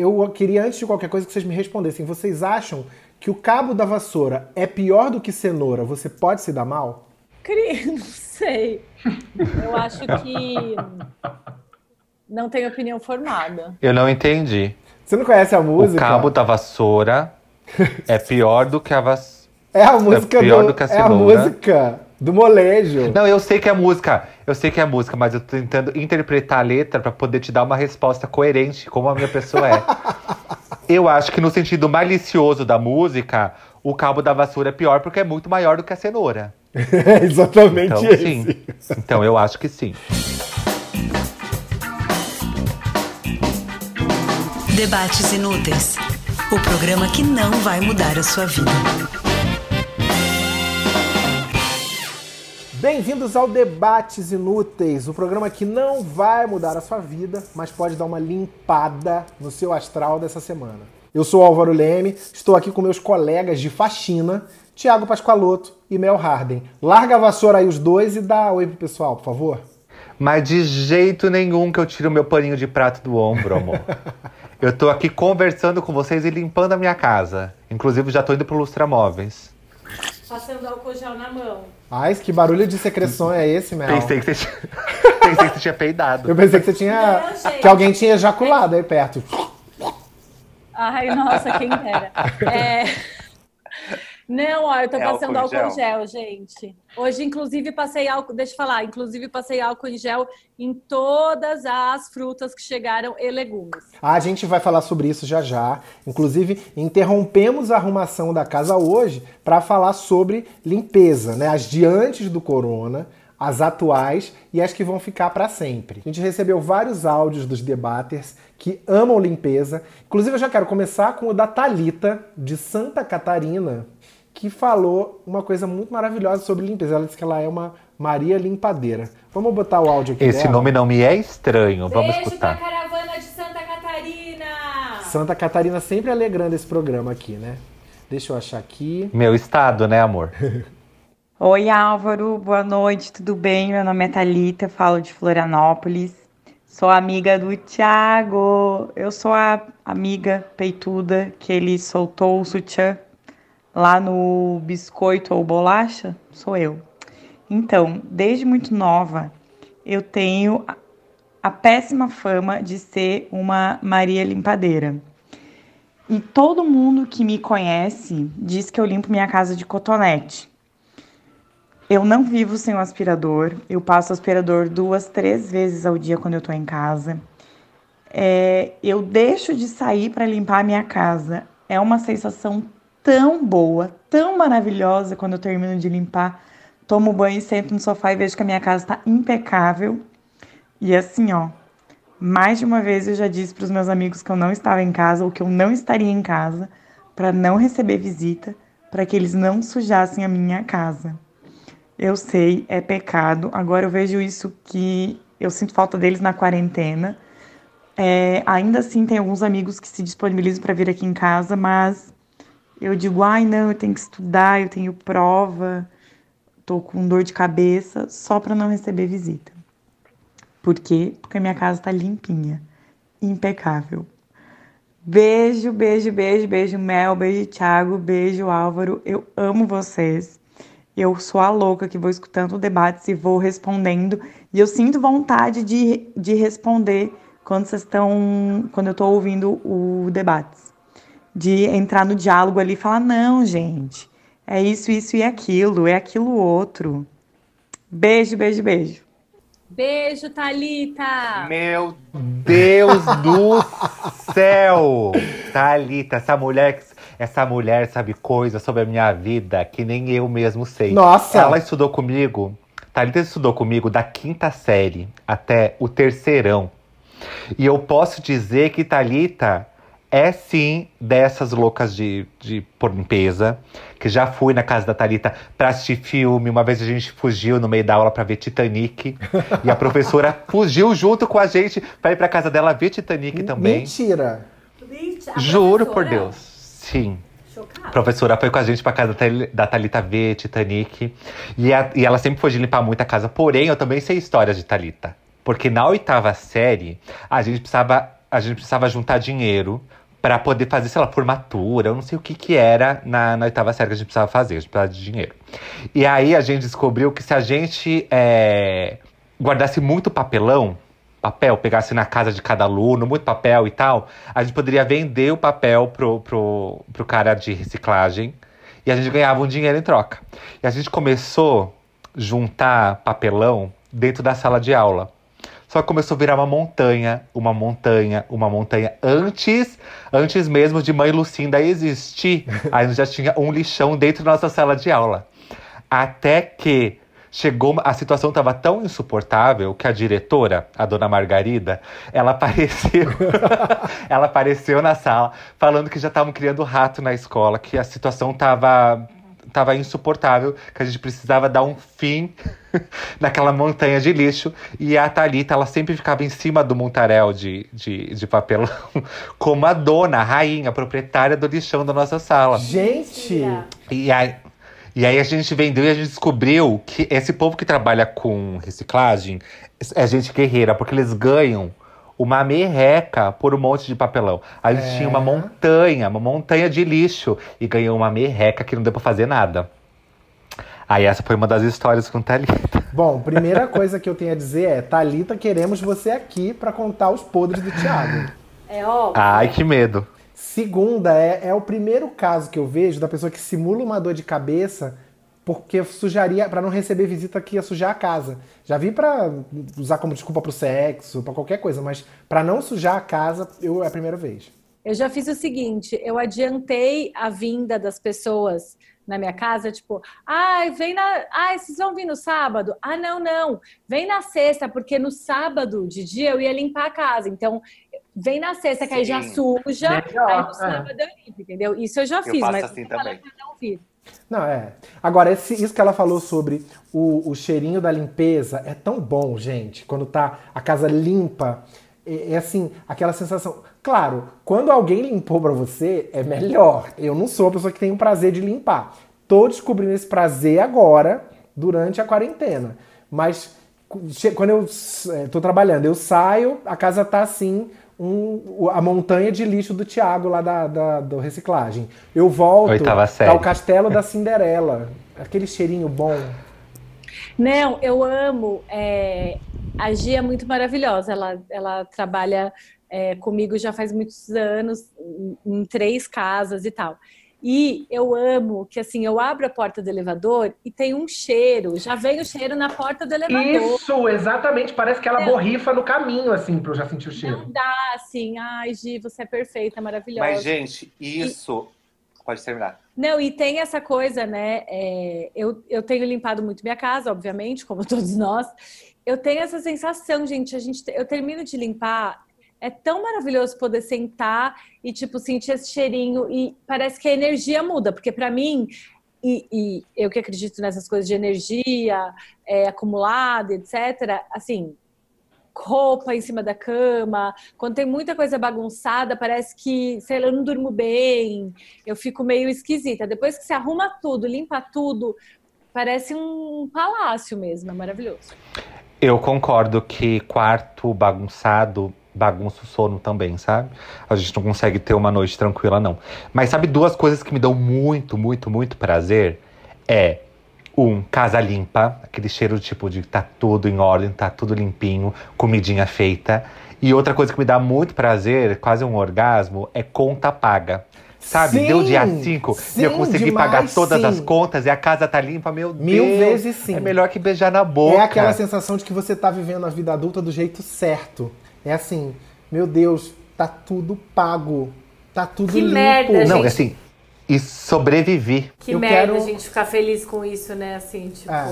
eu queria, antes de qualquer coisa, que vocês me respondessem. Vocês acham que o cabo da vassoura é pior do que cenoura? Você pode se dar mal? Cri... Não sei. Eu acho que não tenho opinião formada. Eu não entendi. Você não conhece a música? O cabo da vassoura é pior do que a vassoura. É a música é pior do, do que a É a cenoura. música do molejo. Não, eu sei que é música. Eu sei que é música, mas eu tô tentando interpretar a letra pra poder te dar uma resposta coerente, como a minha pessoa é. eu acho que no sentido malicioso da música, o cabo da vassoura é pior porque é muito maior do que a cenoura. É exatamente Então, esse. sim. Então, eu acho que sim. Debates Inúteis o programa que não vai mudar a sua vida. Bem-vindos ao Debates Inúteis, o programa que não vai mudar a sua vida, mas pode dar uma limpada no seu astral dessa semana. Eu sou Álvaro Leme, estou aqui com meus colegas de faxina, Tiago Pascoaloto e Mel Harden. Larga a vassoura aí os dois e dá oi pro pessoal, por favor. Mas de jeito nenhum que eu tiro meu paninho de prato do ombro, amor. eu tô aqui conversando com vocês e limpando a minha casa. Inclusive, já tô indo pro Lustramóveis. Passando álcool gel na mão. Ai, que barulho de secreção é esse, Mel? Pensei que você tinha, Pensei que você tinha peidado. Eu pensei que você tinha. Não, que alguém tinha ejaculado aí perto. Ai, nossa, quem dera. É... Não, ó, eu tô É passando álcool álcool, em gel. gente. Hoje, inclusive, passei álcool, deixa eu falar, inclusive passei álcool em gel em todas as frutas que chegaram e legumes. A gente vai falar sobre isso já já. Inclusive, interrompemos a arrumação da casa hoje para falar sobre limpeza, né? As de antes do corona, as atuais e as que vão ficar para sempre. A gente recebeu vários áudios dos debaters que amam limpeza. Inclusive, eu já quero começar com o da Talita de Santa Catarina, que falou uma coisa muito maravilhosa sobre limpeza. Ela disse que ela é uma Maria Limpadeira. Vamos botar o áudio aqui Esse dela? nome não me é estranho. Vamos Beijo escutar. pra caravana de Santa Catarina! Santa Catarina sempre alegrando esse programa aqui, né? Deixa eu achar aqui. Meu estado, né, amor? Oi, Álvaro, boa noite, tudo bem? Meu nome é Thalita, falo de Florianópolis. Sou amiga do Thiago. Eu sou a amiga peituda que ele soltou o sutiã lá no biscoito ou bolacha. Sou eu. Então, desde muito nova, eu tenho a- péssima fama de ser uma Maria Limpadeira. E todo mundo que me conhece diz que eu limpo minha casa de cotonete. Eu não vivo sem o aspirador. Eu passo aspirador duas, três vezes ao dia quando eu tô em casa. É, eu deixo de sair para limpar a minha casa. É uma sensação tão boa, tão maravilhosa quando eu termino de limpar. Tomo banho, sento no sofá e vejo que a minha casa está impecável. E assim, ó, mais de uma vez eu já disse para os meus amigos que eu não estava em casa ou que eu não estaria em casa para não receber visita, para que eles não sujassem a minha casa. Eu sei, é pecado. Agora eu vejo isso que eu sinto falta deles na quarentena. É, ainda assim, tem alguns amigos que se disponibilizam para vir aqui em casa, mas eu digo, ai não, eu tenho que estudar, eu tenho prova, tô com dor de cabeça, só para não receber visita. Por quê? Porque a minha casa tá limpinha, impecável. Beijo, beijo, beijo, beijo, Mel, beijo, Thiago, beijo, Álvaro. Eu amo vocês. Eu sou a louca que vou escutando debates e vou respondendo. E eu sinto vontade de, de responder quando vocês estão. Quando eu tô ouvindo o debates. De entrar no diálogo ali e falar, não, gente, é isso, isso e aquilo, é aquilo outro. Beijo, beijo, beijo. Beijo, Thalita! Meu Deus do céu! Thalita, essa mulher, essa mulher sabe coisas sobre a minha vida que nem eu mesmo sei. Nossa! Ela estudou comigo, Thalita estudou comigo da quinta série até o terceirão. E eu posso dizer que Thalita é sim dessas loucas de, de por limpeza. Que já fui na casa da Thalita pra assistir filme. Uma vez a gente fugiu no meio da aula pra ver Titanic. e a professora fugiu junto com a gente pra ir pra casa dela ver Titanic também. Mentira! A Juro por? Deus. Sim. A Chocada. professora foi com a gente pra casa da Thalita ver Titanic. E, a- e ela sempre foi de limpar muito a casa. Porém, eu também sei histórias de Thalita. Porque na oitava série, a gente precisava a gente precisava juntar dinheiro para poder fazer, sei lá, formatura, eu não sei o que que era na, na oitava série que a gente precisava fazer, a gente precisava de dinheiro. E aí a gente descobriu que se a gente é, guardasse muito papelão, papel, pegasse na casa de cada aluno, muito papel e tal, a gente poderia vender o papel pro, pro, pro cara de reciclagem e a gente ganhava um dinheiro em troca. E a gente começou juntar papelão dentro da sala de aula. Só que começou a virar uma montanha, uma montanha, uma montanha. Antes, antes mesmo de Mãe Lucinda existir, a gente já tinha um lixão dentro da nossa sala de aula. Até que chegou, a situação estava tão insuportável que a diretora, a dona Margarida, ela apareceu, ela apareceu na sala falando que já estavam criando rato na escola, que a situação estava tava insuportável, que a gente precisava dar um fim naquela montanha de lixo. E a Thalita, ela sempre ficava em cima do montarel de, de, de papelão, como a dona, a rainha, a proprietária do lixão da nossa sala. Gente! E aí, e aí a gente vendeu e a gente descobriu que esse povo que trabalha com reciclagem é gente guerreira, porque eles ganham uma merreca por um monte de papelão. A gente É. tinha uma montanha, uma montanha de lixo e ganhou uma merreca que não deu pra fazer nada. Aí essa foi uma das histórias com Thalita. Bom, primeira coisa que eu tenho a dizer é: Thalita, queremos você aqui pra contar os podres do Thiago. É óbvio. Ai, que medo. Segunda, é, é o primeiro caso que eu vejo da pessoa que simula uma dor de cabeça porque sujaria, pra não receber visita que ia sujar a casa. Já vi pra usar como desculpa pro sexo, pra qualquer coisa, mas pra não sujar a casa, eu é a primeira vez. Eu já fiz o seguinte, eu adiantei a vinda das pessoas na minha casa, tipo, ai, vem na. Ai, vocês vão vir no sábado? Ah, não, não. Vem na sexta, porque no sábado de dia eu ia limpar a casa. Então, vem na sexta, que aí já suja, Melhor, aí no é. sábado eu limpo, entendeu? Isso eu já fiz, faço mas assim eu também. não. Não, é. Agora, esse- isso que ela falou sobre o, o cheirinho da limpeza é tão bom, gente. Quando tá a casa limpa, é, é assim, aquela sensação. Claro, quando alguém limpou pra você, é melhor. Eu não sou a pessoa que tem o prazer de limpar. Tô descobrindo esse prazer agora, durante a quarentena. Mas quando eu é, tô trabalhando, eu saio, a casa tá assim, um- a montanha de lixo do Thiago lá da, da- do reciclagem. Eu volto, Oitava tá série. o castelo da Cinderela. Aquele cheirinho bom. Não, eu amo. é, a Gia é muito maravilhosa. Ela, ela trabalha é, comigo já faz muitos anos, em, em três casas e tal. E eu amo que assim, eu abro a porta do elevador e tem um cheiro. Já vem o cheiro na porta do elevador. Isso, exatamente. Parece que ela É. borrifa no caminho, assim, pra eu já sentir o cheiro. Não dá assim, ai, Gi, você é perfeita, maravilhosa. Mas, gente, isso. Pode terminar. Não, e tem essa coisa, né? é, eu, eu tenho limpado muito minha casa, obviamente, como todos nós. Eu tenho essa sensação, gente. A gente eu termino de limpar. É tão maravilhoso poder sentar e, tipo, sentir esse cheirinho. E parece que a energia muda, porque para mim, e, e eu que acredito nessas coisas de energia é, acumulada, etc., assim, roupa em cima da cama, quando tem muita coisa bagunçada, parece que, sei lá, eu não durmo bem, eu fico meio esquisita. Depois que você arruma tudo, limpa tudo, parece um palácio mesmo, é maravilhoso. Eu concordo que quarto bagunçado bagunça o sono também, sabe? A gente não consegue ter uma noite tranquila, não. Mas sabe duas coisas que me dão muito, muito, muito prazer? É, um, casa limpa, aquele cheiro tipo de tá tudo em ordem, tá tudo limpinho, comidinha feita. E outra coisa que me dá muito prazer, quase um orgasmo, é conta paga. Sabe, Sim, deu dia 5 e eu consegui demais, pagar todas sim. as contas e a casa tá limpa, meu Mil Deus. vezes sim. É melhor que beijar na boca. É aquela sensação de que você tá vivendo a vida adulta do jeito certo. É assim, meu Deus, tá tudo pago. Tá tudo Que limpo. merda, Não, gente. assim, e sobrevivi. Que Eu merda quero- a gente ficar feliz com isso, né? Assim, tipo. É.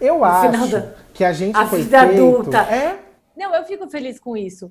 Eu acho da- que a gente a foi vida feito... adulta. É, Não, eu fico feliz com isso.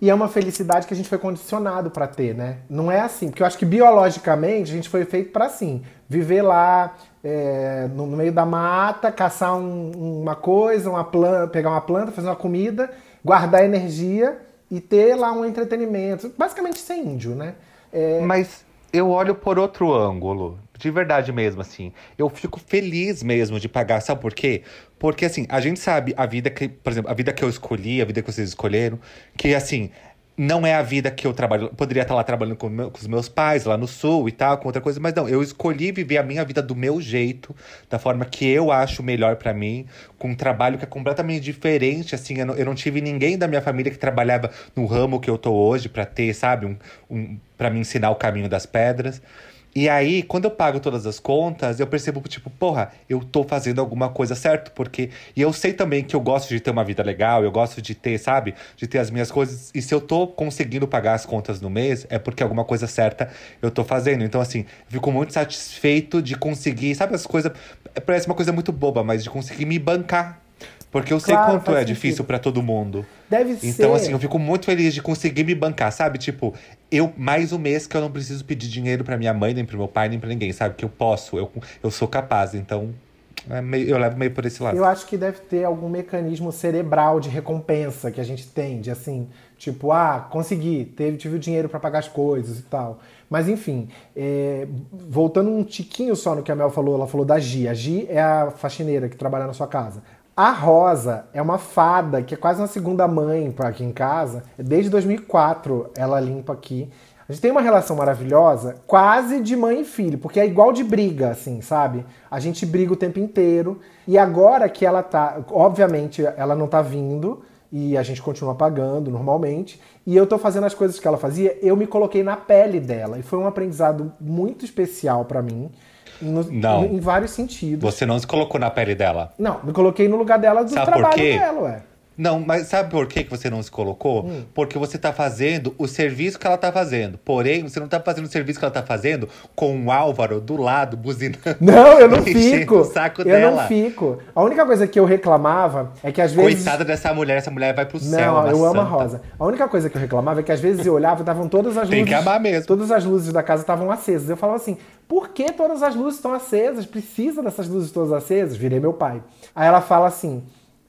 E é uma felicidade que a gente foi condicionado pra ter, né? Não é assim, porque eu acho que biologicamente a gente foi feito pra assim, viver lá é, no, no meio da mata, caçar um- uma coisa, uma planta, pegar uma planta, fazer uma comida, guardar energia e ter lá um entretenimento. Basicamente ser índio, né? É, Mas eu olho por outro ângulo. De verdade mesmo, assim. Eu fico feliz mesmo de pagar. Sabe por quê? Porque, assim, a gente sabe a vida que, por exemplo, a vida que eu escolhi, a vida que vocês escolheram, que, assim, não é a vida que eu trabalho. Poderia estar lá trabalhando com, meu, com, os meus pais lá no sul e tal, com outra coisa, mas não. Eu escolhi viver a minha vida do meu jeito, da forma que eu acho melhor para mim, com um trabalho que é completamente diferente. Assim, eu não, eu não, tive ninguém da minha família que trabalhava no ramo que eu tô hoje para ter, sabe, um, um para me ensinar o caminho das pedras. E aí, quando eu pago todas as contas, eu percebo, tipo, porra, eu tô fazendo alguma coisa certo, porque. E eu sei também que eu gosto de ter uma vida legal, eu gosto de ter, sabe? De ter as minhas coisas. E se eu tô conseguindo pagar as contas no mês, é porque alguma coisa certa eu tô fazendo. Então, assim, fico muito satisfeito de conseguir, sabe, as coisas. Parece uma coisa muito boba, mas de conseguir me bancar porque eu sei claro, quanto é sentido. difícil para todo mundo. Deve então, ser. Então, assim, eu fico muito feliz de conseguir me bancar, sabe? Tipo, eu mais um mês que eu não preciso pedir dinheiro para minha mãe, nem pro meu pai, nem para ninguém, sabe? Que eu posso, eu, eu sou capaz. Então, é meio, eu levo meio por esse lado. Eu acho que deve ter algum mecanismo cerebral de recompensa que a gente tem, de assim, tipo, ah, consegui, teve, tive o dinheiro para pagar as coisas e tal. Mas enfim, é, voltando um tiquinho só no que a Mel falou, ela falou da Gi. A Gi é a faxineira que trabalha na sua casa. A Rosa é uma fada que é quase uma segunda mãe para aqui em casa. Desde 2004 ela limpa aqui. A gente tem uma relação maravilhosa, quase de mãe e filho, porque é igual de briga, assim, sabe? A gente briga o tempo inteiro. E agora que ela tá. Obviamente, ela não tá vindo e a gente continua pagando normalmente. E eu tô fazendo as coisas que ela fazia, eu me coloquei na pele dela. E foi um aprendizado muito especial para mim. No, não. Em vários sentidos. Você não se colocou na pele dela. Não, me coloquei no lugar dela do Sabe trabalho dela, ué. Não, mas sabe por que você não se colocou? Hum. Porque você está fazendo o serviço que ela está fazendo. Porém, você não está fazendo o serviço que ela está fazendo com o Álvaro do lado, buzinando. Não, eu não fico. O saco eu dela. não fico. A única coisa que eu reclamava é que às vezes. Coitada dessa mulher, essa mulher vai pro céu. Não, eu amo a Rosa. A única coisa que eu reclamava é que às vezes eu olhava e estavam todas as luzes. Tem que amar mesmo. Todas as luzes da casa estavam acesas. Eu falava assim: por que todas as luzes estão acesas? Precisa dessas luzes todas acesas? Virei meu pai. Aí ela fala assim.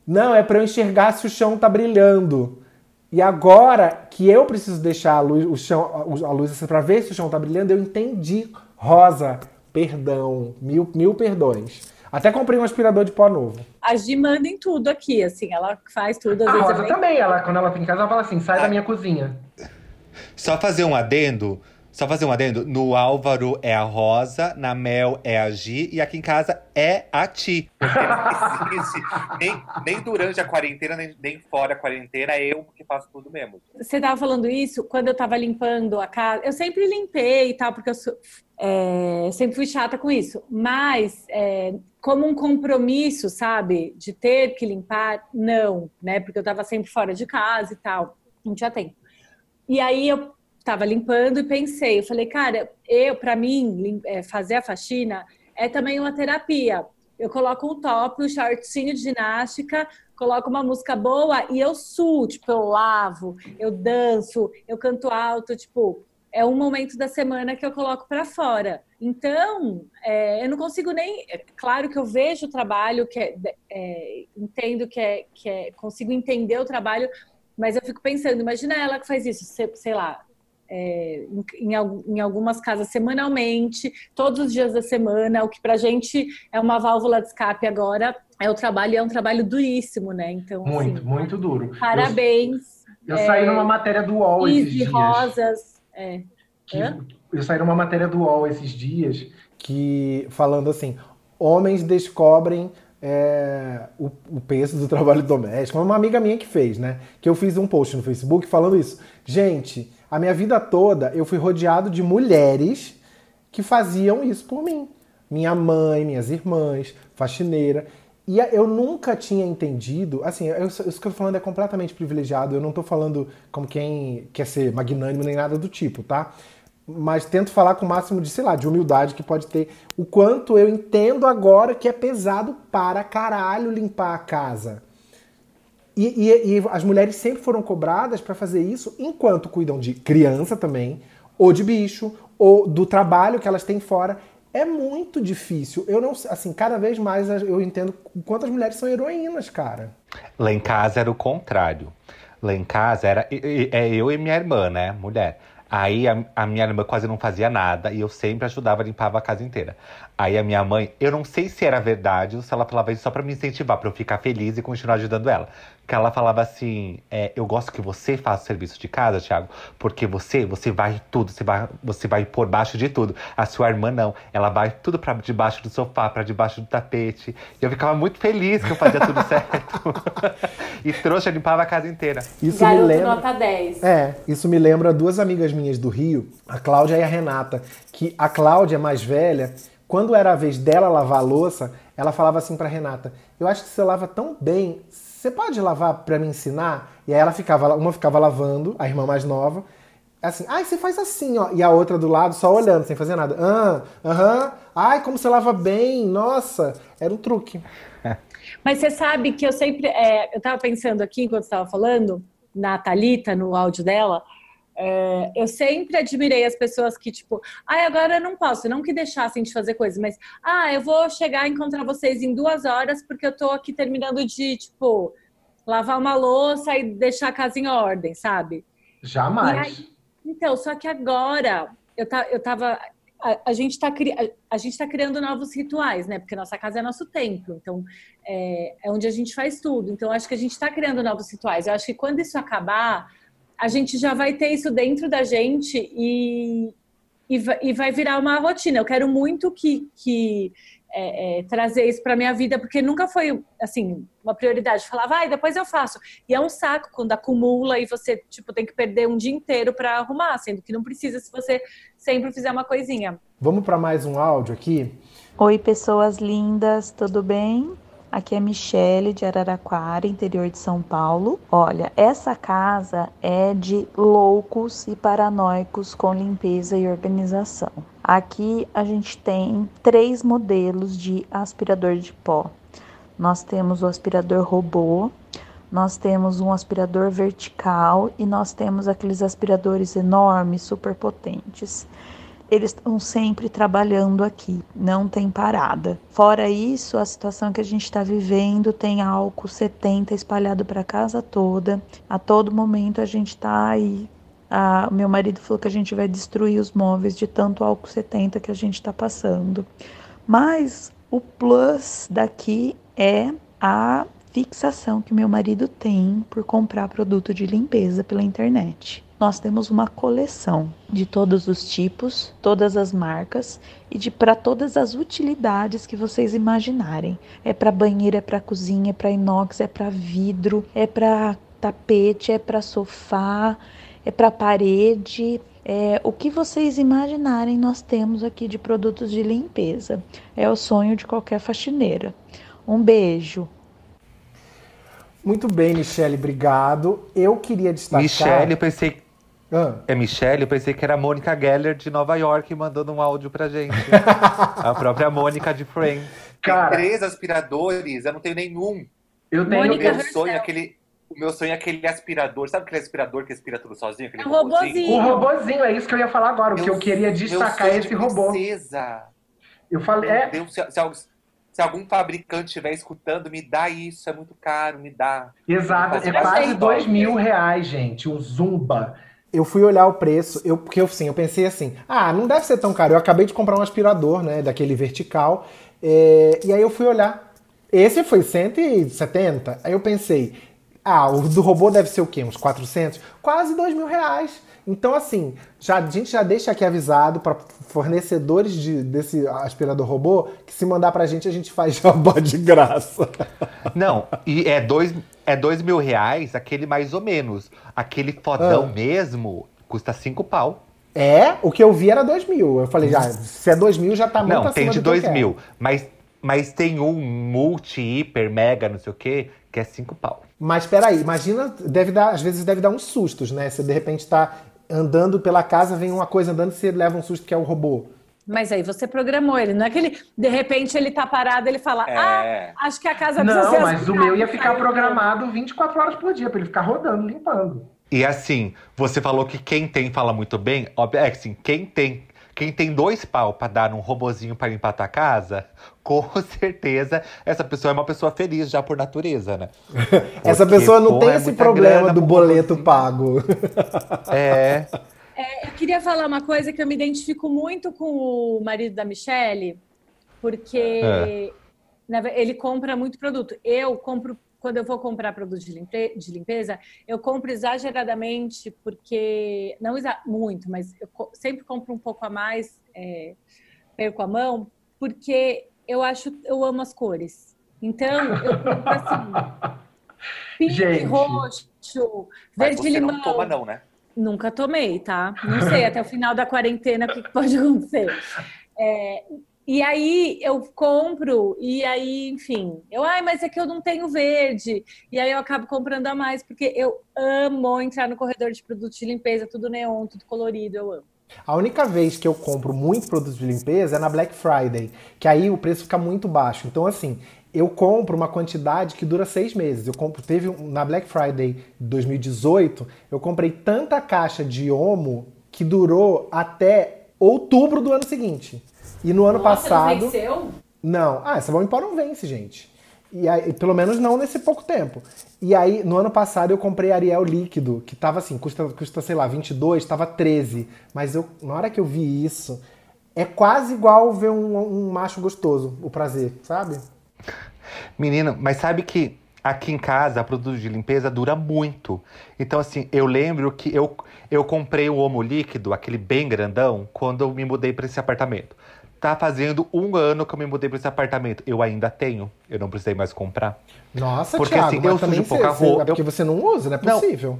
Não, é para eu enxergar se o chão tá brilhando. E agora que eu preciso deixar a luz, o chão, a luz para ver se o chão tá brilhando, eu entendi. Rosa, perdão, mil, mil perdões. Até comprei um aspirador de pó novo. A Gi manda em tudo aqui, assim, ela faz tudo. a Rosa também, ela, quando ela vem em casa, ela fala assim, sai da minha cozinha. Só fazer um adendo, só fazer um adendo. No Álvaro é a Rosa, na Mel é a Gi e aqui em casa é a Ti. nem, nem durante a quarentena, nem, nem fora a quarentena, é eu que faço tudo mesmo. Você tava falando isso quando eu tava limpando a casa. Eu sempre limpei e tal, porque eu sou, é, sempre fui chata com isso. Mas é, como um compromisso, sabe, de ter que limpar, não, né? Porque eu tava sempre fora de casa e tal. Não tinha tempo. E aí eu estava limpando e pensei, eu falei, cara, eu para mim é, fazer a faxina é também uma terapia. Eu coloco um top, um shortinho de ginástica, coloco uma música boa e eu suo, tipo, eu lavo, eu danço, eu canto alto, tipo, é um momento da semana que eu coloco para fora. Então, é, eu não consigo nem. É, claro que eu vejo o trabalho, que é, é, entendo que é, que é, consigo entender o trabalho, mas eu fico pensando, imagina ela que faz isso, sei lá, é, em, em, algumas casas semanalmente, todos os dias da semana, o que para a gente é uma válvula de escape agora é o trabalho, é um trabalho duríssimo, né? Então, muito, assim, muito duro. Parabéns. Eu, eu é, saí numa matéria do UOL esses dias. Rosas. É. Que, eu saí numa matéria do UOL esses dias que falando assim, homens descobrem é, o, o, peso do trabalho doméstico. Uma amiga minha que fez, né? Que eu fiz um post no Facebook falando isso. Gente, a minha vida toda eu fui rodeado de mulheres que faziam isso por mim. Minha mãe, minhas irmãs, faxineira. E eu nunca tinha entendido, assim, eu, isso que eu tô falando é completamente privilegiado, eu não tô falando como quem quer ser magnânimo nem nada do tipo, tá? Mas tento falar com o máximo de, sei lá, de humildade que pode ter. O quanto eu entendo agora que é pesado para caralho limpar a casa. E, e, e as mulheres sempre foram cobradas para fazer isso enquanto cuidam de criança também, ou de bicho, ou do trabalho que elas têm fora. É muito difícil. Eu não, assim, cada vez mais eu entendo quantas mulheres são heroínas, cara. Lá em casa era o contrário. Lá em casa era é eu e minha irmã, né, mulher. Aí a, a, minha irmã quase não fazia nada e eu sempre ajudava, limpava a casa inteira. Aí a minha mãe, eu não sei se era verdade ou se ela falava isso só para me incentivar, para eu ficar feliz e continuar ajudando ela. Que ela falava assim: é, eu gosto que você faça o serviço de casa, Thiago, porque você, você vai tudo, você vai, você vai por baixo de tudo. A sua irmã não, ela vai tudo para debaixo do sofá, para debaixo do tapete. E eu ficava muito feliz que eu fazia tudo certo. e trouxa limpava a casa inteira. Isso Garoto me lembra. Nota 10. É, isso me lembra duas amigas minhas do Rio, a Cláudia e a Renata, que a Cláudia mais velha quando era a vez dela lavar a louça, ela falava assim para Renata: "Eu acho que você lava tão bem, você pode lavar para me ensinar?" E aí ela ficava, uma ficava lavando, a irmã mais nova, assim: "Ai, você faz assim, ó." E a outra do lado só olhando, sem fazer nada. "Ah, aham. Ai, como você lava bem. Nossa, era um truque." Mas você sabe que eu sempre, é, eu tava pensando aqui enquanto estava falando na Talita, no áudio dela, é, eu sempre admirei as pessoas que, tipo, ah, agora eu não posso, não que deixassem de fazer coisas, mas, ah, eu vou chegar e encontrar vocês em duas horas porque eu tô aqui terminando de, tipo, lavar uma louça e deixar a casa em ordem, sabe? Jamais. Aí, então, só que agora eu, tá, eu tava. A, a gente está a, a gente tá criando novos rituais, né? Porque nossa casa é nosso templo, então é, é onde a gente faz tudo. Então, acho que a gente está criando novos rituais. Eu acho que quando isso acabar a gente já vai ter isso dentro da gente e, e, vai, e vai virar uma rotina. Eu quero muito que, que é, é, trazer isso para minha vida, porque nunca foi assim uma prioridade. Falar, vai, depois eu faço. E é um saco quando acumula e você tipo tem que perder um dia inteiro para arrumar, sendo que não precisa se você sempre fizer uma coisinha. Vamos para mais um áudio aqui. Oi, pessoas lindas, tudo bem? Aqui é Michele de Araraquara, interior de São Paulo. Olha, essa casa é de loucos e paranoicos com limpeza e organização. Aqui a gente tem três modelos de aspirador de pó. Nós temos o aspirador robô, nós temos um aspirador vertical e nós temos aqueles aspiradores enormes, super potentes eles estão sempre trabalhando aqui, não tem parada. Fora isso, a situação que a gente está vivendo tem álcool 70 espalhado para casa toda. A todo momento a gente está aí. A, meu marido falou que a gente vai destruir os móveis de tanto álcool 70 que a gente está passando. Mas o plus daqui é a fixação que meu marido tem por comprar produto de limpeza pela internet nós temos uma coleção de todos os tipos, todas as marcas e de para todas as utilidades que vocês imaginarem. É para banheiro, é para cozinha, é para inox, é para vidro, é para tapete, é para sofá, é para parede, é, o que vocês imaginarem, nós temos aqui de produtos de limpeza. É o sonho de qualquer faxineira. Um beijo. Muito bem, Michele, obrigado. Eu queria destacar. Michele, eu pensei ah. É Michelle? Eu pensei que era a Mônica Geller de Nova York mandando um áudio pra gente. a própria Mônica de Friends. Cara, Tem três aspiradores, eu não tenho nenhum. Eu tenho. Mônica meu sonho é aquele. O meu sonho é aquele aspirador. Sabe aquele aspirador que aspira tudo sozinho? Aquele é robozinho. O robozinho, é isso que eu ia falar agora. O que eu queria destacar é esse robô. Princesa. Eu falei. É... Deus, se, se, se, algum fabricante estiver escutando, me dá isso, é muito caro, me dá. Exato, é quase dois mil reais, gente. O Zumba eu fui olhar o preço, eu, porque assim, eu pensei assim, ah, não deve ser tão caro. Eu acabei de comprar um aspirador, né, daquele vertical, é, e aí eu fui olhar. Esse foi 170. Aí eu pensei, ah, o do robô deve ser o quê? Uns 400? Quase 2 mil reais. Então, assim, já, a gente já deixa aqui avisado para fornecedores de, desse aspirador robô que se mandar pra gente, a gente faz jabá de graça. Não, e é dois, é dois mil reais, aquele mais ou menos. Aquele fodão ah. mesmo custa cinco pau. É, o que eu vi era dois mil. Eu falei, já, se é dois mil, já tá muito Não, tem de dois mil. Mas, mas tem um multi, hiper, mega, não sei o quê, que é cinco pau. Mas peraí, imagina, deve dar, às vezes deve dar uns sustos, né? Você de repente tá andando pela casa, vem uma coisa andando e você leva um susto que é o robô. Mas aí você programou ele, não é que ele, de repente, ele tá parado, ele fala, é. ah, acho que a casa precisa Não, mas o meu ia ficar programado 24 horas por dia, para ele ficar rodando, limpando. E assim, você falou que quem tem fala muito bem, óbvio, é assim, quem tem quem tem dois pau para dar um robozinho para limpar a tua casa, com certeza essa pessoa é uma pessoa feliz já por natureza, né? essa pessoa não pô, tem é esse problema do boleto pago. É. É, eu queria falar uma coisa que eu me identifico muito com o marido da Michelle, porque é. ele compra muito produto. Eu compro quando eu vou comprar produto de, limpe de limpeza, eu compro exageradamente, porque. Não exa muito, mas eu sempre compro um pouco a mais, é, perco a mão, porque eu acho, eu amo as cores. Então, eu compro assim. Pink, roxo, verde limão. Não toma, não, né? Nunca tomei, tá? Não sei, até o final da quarentena o que pode acontecer. É, e aí eu compro, e aí, enfim, eu, ai, mas é que eu não tenho verde. E aí eu acabo comprando a mais, porque eu amo entrar no corredor de produtos de limpeza, tudo neon, tudo colorido, eu amo. A única vez que eu compro muito produto de limpeza é na Black Friday, que aí o preço fica muito baixo. Então, assim, eu compro uma quantidade que dura seis meses. Eu compro, teve na Black Friday 2018, eu comprei tanta caixa de Omo que durou até outubro do ano seguinte. E no ano Nossa, passado. Não venceu? Não. Ah, essa Vão Embora não vence, gente. E aí, pelo menos não nesse pouco tempo. E aí, no ano passado, eu comprei Ariel líquido, que tava assim, custa, custa sei lá, 22, tava 13. Mas eu, na hora que eu vi isso, é quase igual ver um, um macho gostoso, o prazer, sabe? Menina, mas sabe que aqui em casa, produto de limpeza dura muito. Então, assim, eu lembro que eu, eu comprei o Omo líquido, aquele bem grandão, quando eu me mudei para esse apartamento. Tá fazendo um ano que eu me mudei para esse apartamento. Eu ainda tenho. Eu não precisei mais comprar. Nossa, porque Thiago, assim, eu sujo pouca roupa. É porque eu... você não usa, não é possível. Não,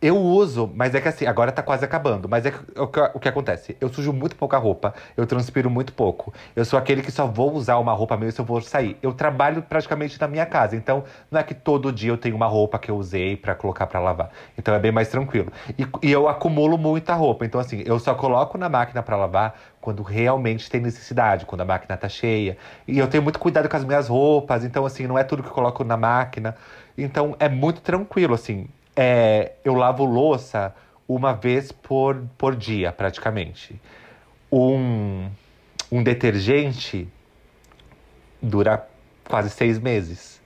eu uso, mas é que assim, agora tá quase acabando. Mas é que, o, que, o que acontece? Eu sujo muito pouca roupa, eu transpiro muito pouco. Eu sou aquele que só vou usar uma roupa mesmo se eu vou sair. Eu trabalho praticamente na minha casa, então não é que todo dia eu tenho uma roupa que eu usei para colocar para lavar. Então é bem mais tranquilo. E, e, eu acumulo muita roupa, então assim, eu só coloco na máquina para lavar quando realmente tem necessidade, quando a máquina tá cheia. E eu tenho muito cuidado com as minhas roupas, então assim, não é tudo que eu coloco na máquina. Então é muito tranquilo, assim é, eu lavo louça uma vez por, por dia, praticamente. Um, um detergente dura quase seis meses.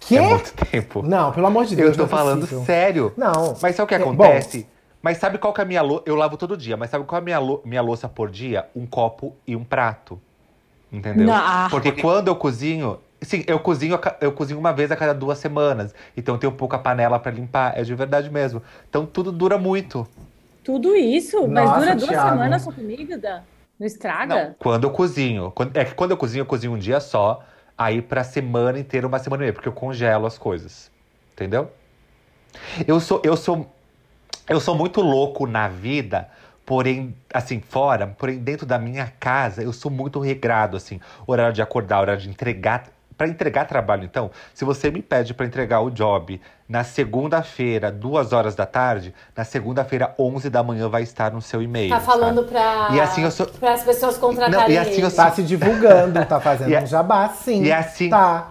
Que? É muito tempo. Não, pelo amor de Deus. Eu estou é falando possível. sério. Não. Mas sabe o que é, acontece? Bom. Mas sabe qual que é a minha louça? Eu lavo todo dia, mas sabe qual é a minha, minha louça por dia? Um copo e um prato. Entendeu? Não. Porque quando eu cozinho, Sim, eu cozinho, eu cozinho uma vez a cada duas semanas. Então eu tenho pouca panela para limpar. É de verdade mesmo. Então tudo dura muito. Tudo isso? Mas Nossa, dura duas Thiago. semanas sua comida? Não estraga? Não, quando eu cozinho. É que quando eu cozinho, eu cozinho um dia só. Aí pra semana inteira, uma semana e meia. Porque eu congelo as coisas. Entendeu? Eu sou, eu sou, eu sou muito louco na vida porém, assim, fora, porém, dentro da minha casa, eu sou muito regrado, assim, horário de acordar, horário de entregar para entregar trabalho, então, se você me pede para entregar o job na segunda-feira, duas horas da tarde, na segunda-feira, 11 da manhã, vai estar no seu e-mail. Tá falando para e assim eu sou... as pessoas contratarem Não, e assim eu sou... Tá se divulgando, tá fazendo e, um jabá, sim. E assim... Tá.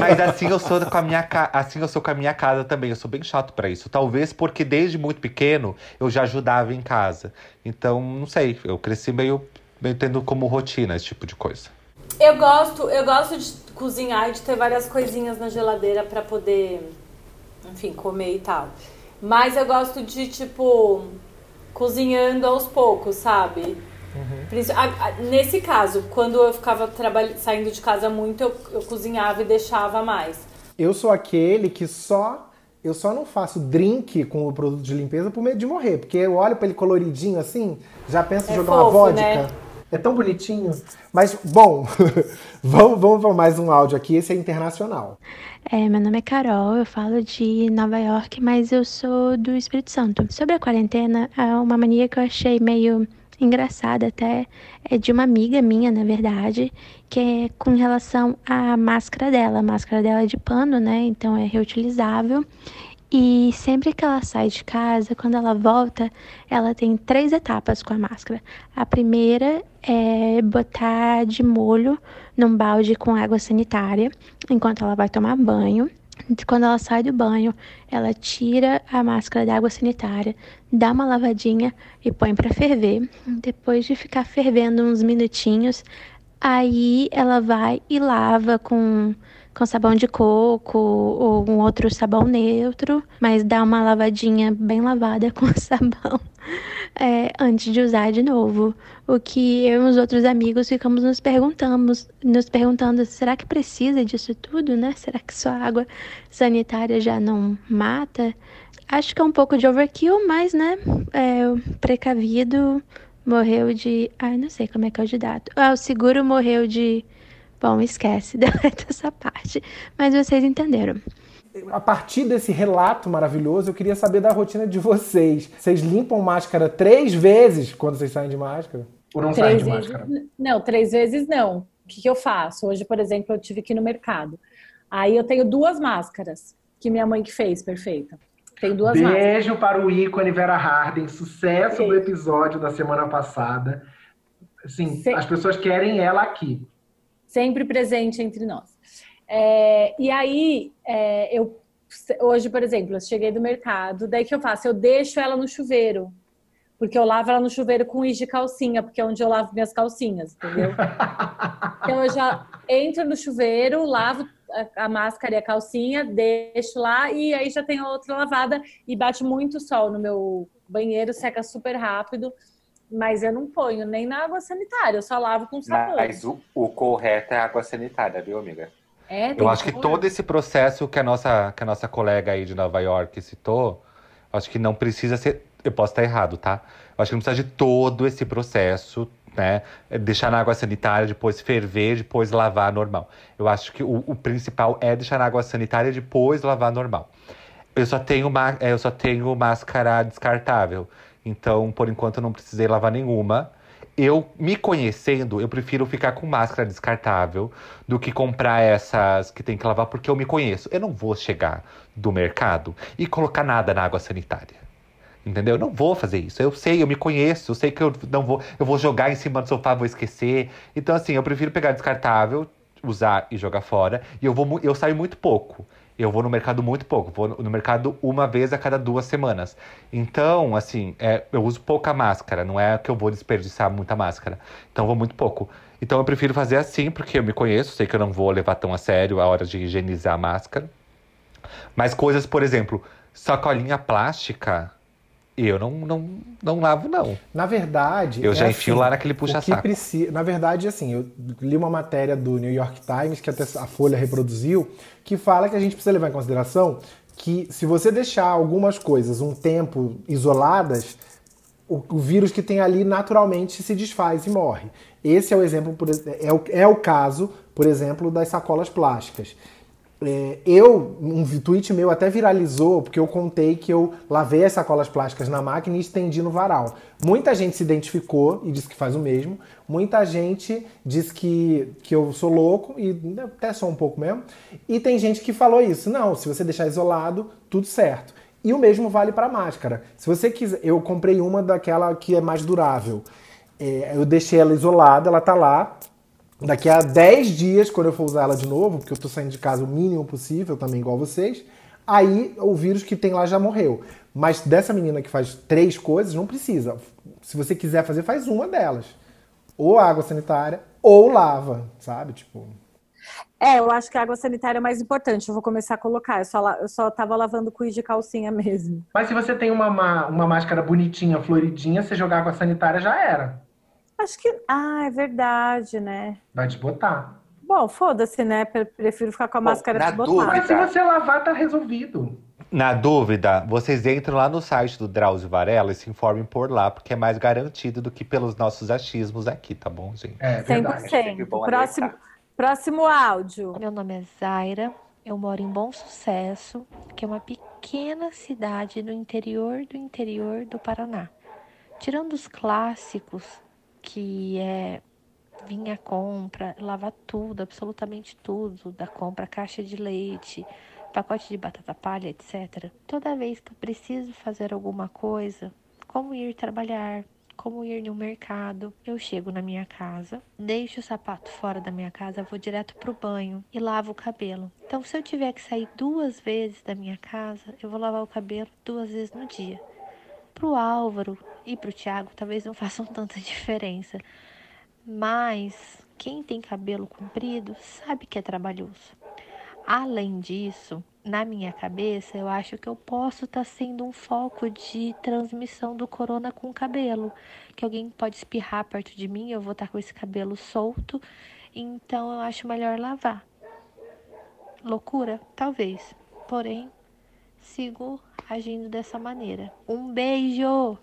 Mas assim eu sou com a minha assim eu sou com a minha casa também. Eu sou bem chato para isso. Talvez porque desde muito pequeno eu já ajudava em casa. Então, não sei, eu cresci meio, meio tendo como rotina esse tipo de coisa. Eu gosto, eu gosto de cozinhar e de ter várias coisinhas na geladeira para poder, enfim, comer e tal. Mas eu gosto de, tipo, cozinhando aos poucos, sabe? Uhum. Nesse caso, quando eu ficava saindo de casa muito, eu, eu cozinhava e deixava mais. Eu sou aquele que só eu só não faço drink com o produto de limpeza por medo de morrer, porque eu olho para ele coloridinho assim, já penso em é jogar fofo, uma vodka. Né? É tão bonitinho. Mas, bom, vamos, vamos para mais um áudio aqui. Esse é internacional. É, meu nome é Carol, eu falo de Nova York, mas eu sou do Espírito Santo. Sobre a quarentena, uma mania que eu achei meio engraçada até é de uma amiga minha, na verdade, que é com relação à máscara dela. A máscara dela é de pano, né? Então é reutilizável. E sempre que ela sai de casa, quando ela volta, ela tem três etapas com a máscara. A primeira é botar de molho num balde com água sanitária, enquanto ela vai tomar banho. Quando ela sai do banho, ela tira a máscara da água sanitária, dá uma lavadinha e põe para ferver. Depois de ficar fervendo uns minutinhos, aí ela vai e lava com com sabão de coco ou um outro sabão neutro, mas dá uma lavadinha bem lavada com sabão é, antes de usar de novo. O que eu e os outros amigos ficamos nos perguntamos, nos perguntando, será que precisa disso tudo, né? Será que só água sanitária já não mata? Acho que é um pouco de overkill, mas, né, é, precavido morreu de. Ai, não sei como é que é o de dado. Ah, o seguro morreu de. Bom, esquece dessa parte. Mas vocês entenderam. A partir desse relato maravilhoso, eu queria saber da rotina de vocês. Vocês limpam máscara três vezes quando vocês saem de máscara? Ou não três saem de vezes, máscara? Não, três vezes não. O que, que eu faço? Hoje, por exemplo, eu tive que ir no mercado. Aí eu tenho duas máscaras que minha mãe que fez, perfeita. Tem duas Beijo máscaras. para o ícone Vera Harden, sucesso do episódio da semana passada. Sim, Sim. as pessoas querem ela aqui. Sempre presente entre nós. É, e aí, é, eu hoje, por exemplo, eu cheguei do mercado, daí que eu faço? Eu deixo ela no chuveiro. Porque eu lavo ela no chuveiro com is de calcinha, porque é onde eu lavo minhas calcinhas, entendeu? Então eu já entro no chuveiro, lavo a, a máscara e a calcinha, deixo lá e aí já tenho a outra lavada e bate muito sol no meu banheiro, seca super rápido. Mas eu não ponho nem na água sanitária, eu só lavo com sabão. Mas o, o correto é água sanitária, viu, amiga? É, Eu acho que todo esse processo que a nossa, que a nossa colega aí de Nova York citou, acho que não precisa ser. Eu posso estar errado, tá? Eu acho que não precisa de todo esse processo, né? Deixar na água sanitária, depois ferver, depois lavar normal. Eu acho que o, o principal é deixar na água sanitária e depois lavar normal. Eu só tenho, ma- eu só tenho máscara descartável. Então, por enquanto, eu não precisei lavar nenhuma. Eu, me conhecendo, eu prefiro ficar com máscara descartável do que comprar essas que tem que lavar, porque eu me conheço. Eu não vou chegar do mercado e colocar nada na água sanitária. Entendeu? Eu não vou fazer isso. Eu sei, eu me conheço, eu sei que eu não vou. Eu vou jogar em cima do sofá, vou esquecer. Então, assim, eu prefiro pegar descartável, usar e jogar fora. E eu vou eu saio muito pouco. Eu vou no mercado muito pouco. Vou no mercado uma vez a cada duas semanas. Então, assim, é, eu uso pouca máscara. Não é que eu vou desperdiçar muita máscara. Então, vou muito pouco. Então, eu prefiro fazer assim, porque eu me conheço. Sei que eu não vou levar tão a sério a hora de higienizar a máscara. Mas coisas, por exemplo, sacolinha plástica, eu não, não, não lavo, não. Na verdade. Eu é já enfio assim, lá naquele puxa-saco. precisa, Na verdade, assim, eu li uma matéria do New York Times, que até a Folha reproduziu, que fala que a gente precisa levar em consideração que se você deixar algumas coisas um tempo isoladas, o, o vírus que tem ali naturalmente se desfaz e morre. Esse é o exemplo, por é o, é o caso, por exemplo, das sacolas plásticas. É, eu, um tweet meu até viralizou porque eu contei que eu lavei as sacolas plásticas na máquina e estendi no varal. Muita gente se identificou e disse que faz o mesmo. Muita gente disse que, que eu sou louco e até sou um pouco mesmo. E tem gente que falou isso. Não, se você deixar isolado, tudo certo. E o mesmo vale para máscara. Se você quiser, eu comprei uma daquela que é mais durável. É, eu deixei ela isolada, ela tá lá. Daqui a 10 dias, quando eu for usar ela de novo, porque eu tô saindo de casa o mínimo possível, também igual vocês, aí o vírus que tem lá já morreu. Mas dessa menina que faz três coisas, não precisa. Se você quiser fazer, faz uma delas. Ou água sanitária, ou lava, sabe? Tipo. É, eu acho que a água sanitária é mais importante. Eu vou começar a colocar. Eu só, la- eu só tava lavando com de calcinha mesmo. Mas se você tem uma, ma- uma máscara bonitinha, floridinha, você jogar água sanitária já era. Acho que. Ah, é verdade, né? Vai desbotar. Bom, foda-se, né? Pre- Prefiro ficar com a Bom, máscara desbotada. Mas se você lavar, tá resolvido. Na dúvida, vocês entram lá no site do Drauzio Varela e se informem por lá, porque é mais garantido do que pelos nossos achismos aqui, tá bom, gente? É verdade. 100%. bom Próximo, próximo áudio. Meu nome é Zaira, eu moro em Bom Sucesso, que é uma pequena cidade no interior do interior do Paraná. Tirando os clássicos, que é vir a compra, lavar tudo, absolutamente tudo, da compra, caixa de leite, pacote de batata palha, etc. Toda vez que eu preciso fazer alguma coisa, como ir trabalhar, como ir no mercado, eu chego na minha casa, deixo o sapato fora da minha casa, vou direto pro banho e lavo o cabelo. Então, se eu tiver que sair duas vezes da minha casa, eu vou lavar o cabelo duas vezes no dia. Pro Álvaro e pro Thiago, talvez não façam tanta diferença, mas quem tem cabelo comprido sabe que é trabalhoso. Além disso, na minha cabeça, eu acho que eu posso estar sendo um foco de transmissão do corona com o cabelo. Que alguém pode espirrar perto de mim, eu vou estar com esse cabelo solto. Então eu acho melhor lavar. Loucura? Talvez. Porém, sigo agindo dessa maneira. Um beijo!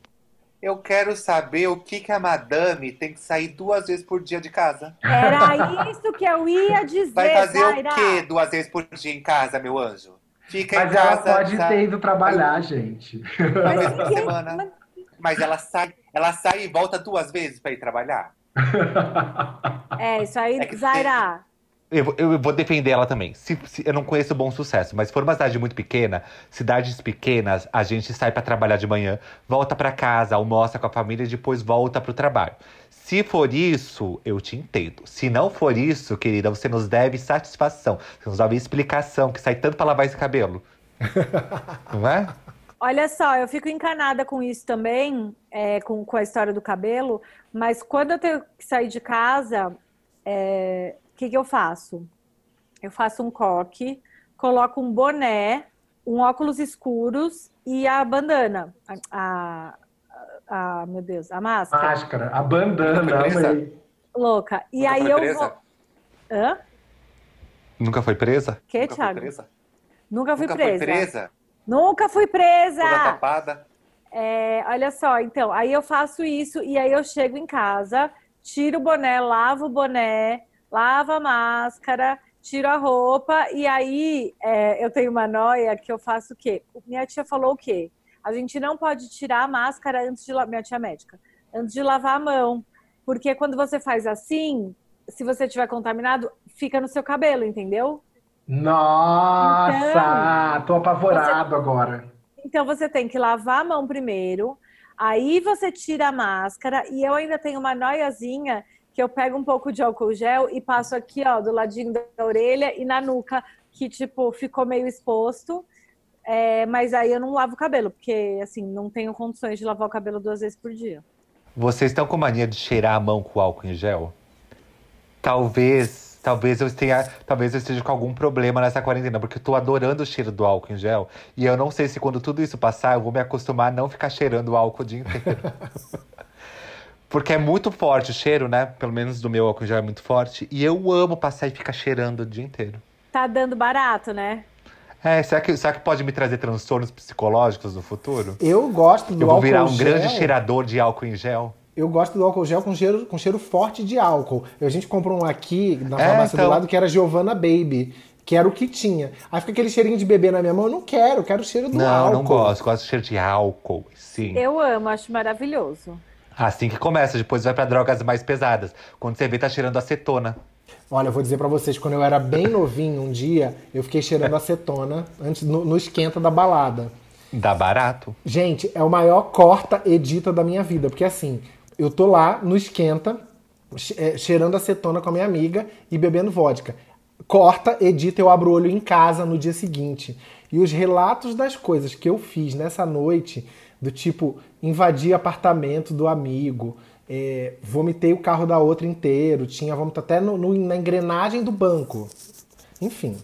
Eu quero saber o que, que a madame tem que sair duas vezes por dia de casa. Era isso que eu ia dizer, Vai fazer Zaira. o quê duas vezes por dia em casa, meu anjo? Fica Mas em ela casa. pode tá? ter ido trabalhar, gente. Uma vez por que- semana. mas- Mas ela sai, ela sai e volta duas vezes para ir trabalhar. É, isso aí, É Zaira. Eu, vou- eu vou defender ela também. Se, se- eu não conheço Bom Sucesso, mas se for uma cidade muito pequena, cidades pequenas, a gente sai pra trabalhar de manhã, volta pra casa, almoça com a família e depois volta pro trabalho. Se for isso, eu te entendo. Se não for isso, querida, você nos deve satisfação. Você nos deve explicação, que sai tanto pra lavar esse cabelo. não é? Olha só, eu fico encanada com isso também, é, com, com a história do cabelo, mas quando eu tenho que sair de casa, é, o que, que eu faço? Eu faço um coque, coloco um boné, um óculos escuros e a bandana. A, a- a- meu Deus, a máscara. Máscara, a bandana, foi. Louca. E Nunca aí foi eu presa? vou. Hã? Nunca foi presa? Que, Nunca foi Thiago? presa? Nunca fui Nunca presa. foi presa? Nunca fui presa. Toda tapada? É, olha só, então, aí eu faço isso e aí eu chego em casa, tiro o boné, lavo o boné, lavo a máscara, tiro a roupa e aí é, eu tenho uma noia que eu faço o quê? Minha tia falou o quê? A gente não pode tirar a máscara antes de lavar, minha tia médica, antes de lavar a mão, porque quando você faz assim, se você tiver contaminado, fica no seu cabelo, entendeu? Nossa, tô apavorado agora. Então você tem que lavar a mão primeiro, aí você tira a máscara e eu ainda tenho uma noiazinha que eu pego um pouco de álcool gel e passo aqui, ó, do ladinho da orelha e na nuca, que tipo ficou meio exposto. É, mas aí eu não lavo o cabelo, porque assim, não tenho condições de lavar o cabelo duas vezes por dia. Vocês estão com mania de cheirar a mão com álcool em gel? Talvez, talvez eu esteja, talvez eu esteja com algum problema nessa quarentena, porque eu tô adorando o cheiro do álcool em gel. E eu não sei se quando tudo isso passar, eu vou me acostumar a não ficar cheirando o álcool o dia inteiro. Porque é muito forte o cheiro, né? Pelo menos do meu álcool em gel é muito forte. E eu amo passar e ficar cheirando o dia inteiro. Tá dando barato, né? É, será que, será que pode me trazer transtornos psicológicos no futuro? Eu gosto do Eu vou álcool virar um gel. grande cheirador de álcool em gel. Eu gosto do álcool gel com cheiro, com cheiro forte de álcool. A gente comprou um aqui na É, farmácia do então. lado que era Giovanna Baby, que era o que tinha. Aí fica aquele cheirinho de bebê na minha mão. Eu não quero, eu quero o cheiro do Não, álcool. não gosto. Gosto de cheiro de álcool, sim. Eu amo, acho maravilhoso. Assim que começa, depois vai pra drogas mais pesadas. Quando você vê, tá cheirando acetona. Olha, eu vou dizer pra vocês, quando eu era bem novinho, um dia, eu fiquei cheirando acetona antes no, no esquenta da balada. Dá barato. Gente, é o maior corta edita da minha vida, porque assim, eu tô lá no esquenta, é, cheirando acetona com a minha amiga e bebendo vodka. Corta, edita, eu abro o olho em casa no dia seguinte. E os relatos das coisas que eu fiz nessa noite, do tipo, invadir apartamento do amigo, é, vomitei o carro da outra inteiro, tinha vômito até no- no- na engrenagem do banco. Enfim,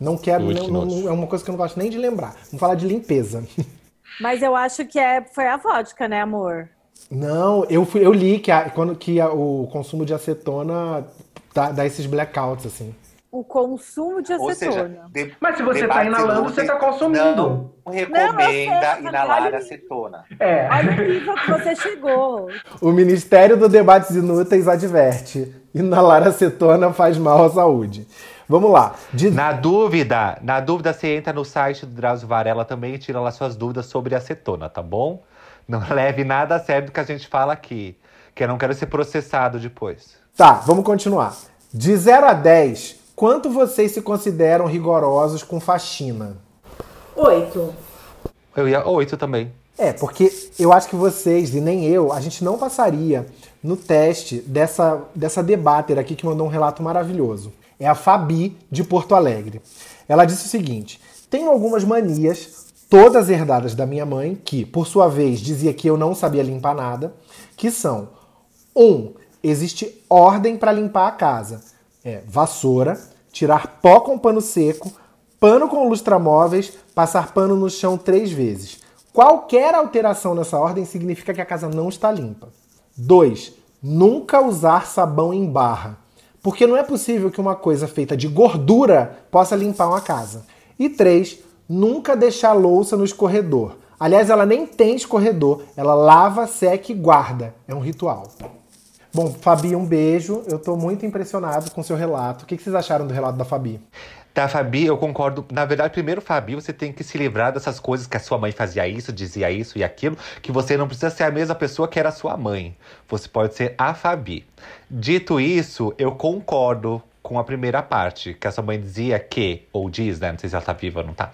não quero, Ui, não- que não- é uma coisa que eu não gosto nem de lembrar. Vamos falar de limpeza. Mas eu acho que é, foi a vodka, né, amor? Não, eu, fui, eu li que, a- quando, que a- o consumo de acetona dá, dá esses blackouts, assim. O consumo de Ou seja, acetona. de- Mas se você tá debates inalando, você tá consumindo. Não Não, recomenda sei, inalar acetona. É. Olha o nível que você chegou. O Ministério do Debates Inúteis adverte: inalar acetona faz mal à saúde. Vamos lá. De- Na dúvida, na dúvida, você entra no site do Drauzio Varela também e tira lá suas dúvidas sobre acetona, tá bom? Não leve nada a sério do que a gente fala aqui, que eu não quero ser processado depois. Tá, vamos continuar. De 0 a 10, quanto vocês se consideram rigorosos com faxina? Oito. Eu ia oito também. É, porque eu acho que vocês, e nem eu, a gente não passaria no teste dessa, dessa debater aqui que mandou um relato maravilhoso. É a Fabi, de Porto Alegre. Ela disse o seguinte: tenho algumas manias, todas herdadas da minha mãe, que, por sua vez, dizia que eu não sabia limpar nada, que são: um, existe ordem para limpar a casa. É vassoura, tirar pó com pano seco, pano com lustramóveis, passar pano no chão três vezes. Qualquer alteração nessa ordem significa que a casa não está limpa. 2. Nunca usar sabão em barra. Porque não é possível que uma coisa feita de gordura possa limpar uma casa. E 3. Nunca deixar louça no escorredor. Aliás, ela nem tem escorredor, ela lava, seca e guarda. É um ritual. Bom, Fabi, um beijo. Eu tô muito impressionado com seu relato. O que vocês acharam do relato da Fabi? Da Fabi, eu concordo. Na verdade, primeiro, Fabi, você tem que se livrar dessas coisas que a sua mãe fazia isso, dizia isso e aquilo, que você não precisa ser a mesma pessoa que era sua mãe. Você pode ser a Fabi. Dito isso, eu concordo com a primeira parte, que a sua mãe dizia que, ou diz, né? Não sei se ela tá viva ou não tá.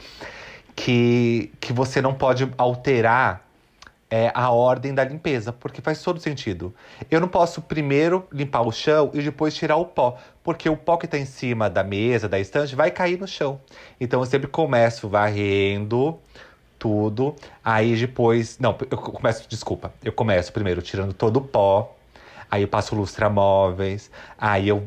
Que, que você não pode alterar é, a ordem da limpeza, porque faz todo sentido. Eu não posso primeiro limpar o chão e depois tirar o pó, porque o pó que está em cima da mesa, da estante, vai cair no chão. Então eu sempre começo varrendo tudo, aí depois. Não, eu começo, desculpa. Eu começo primeiro tirando todo o pó, aí eu passo lustramóveis, aí eu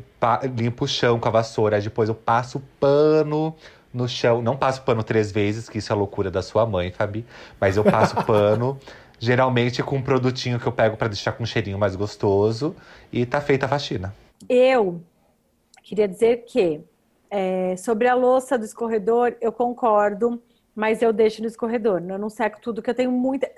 limpo o chão com a vassoura, aí depois eu passo pano no chão. Não passo pano três vezes, que isso é a loucura da sua mãe, Fabi, mas eu passo pano. Geralmente com um produtinho que eu pego para deixar com um cheirinho mais gostoso e tá feita a faxina. Eu queria dizer que é, sobre a louça do escorredor, eu concordo, mas eu deixo no escorredor. Eu não seco tudo, que eu tenho muita.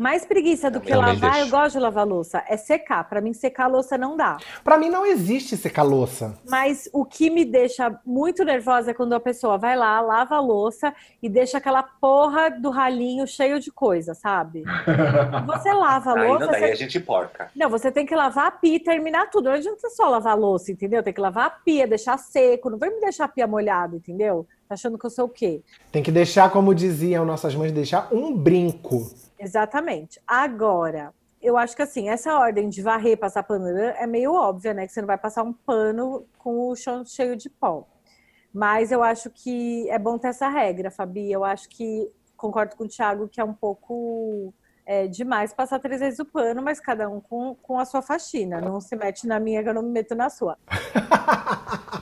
Mais preguiça do que lavar, eu gosto de lavar louça. É secar. Para mim, secar a louça não dá. Para mim, não existe secar louça. Mas o que me deixa muito nervosa é quando a pessoa vai lá, lava a louça e deixa aquela porra do ralinho cheio de coisa, sabe? Você lava a louça. Aí não você... a gente porca. Não, você tem que lavar a pia e terminar tudo. Não adianta só lavar a louça, entendeu? Tem que lavar a pia, deixar seco. Não vai me deixar a pia molhada, entendeu? Tá achando que eu sou o quê? Tem que deixar, como diziam nossas mães, deixar um brinco. Exatamente. Agora, eu acho que assim, essa ordem de varrer, passar pano é meio óbvia, né? Que você não vai passar um pano com o chão cheio de pó. Mas eu acho que é bom ter essa regra, Fabi. Eu acho que concordo com o Thiago que é um pouco é, demais passar três vezes o pano, mas cada um com, com a sua faxina. Não se mete na minha que eu não me meto na sua.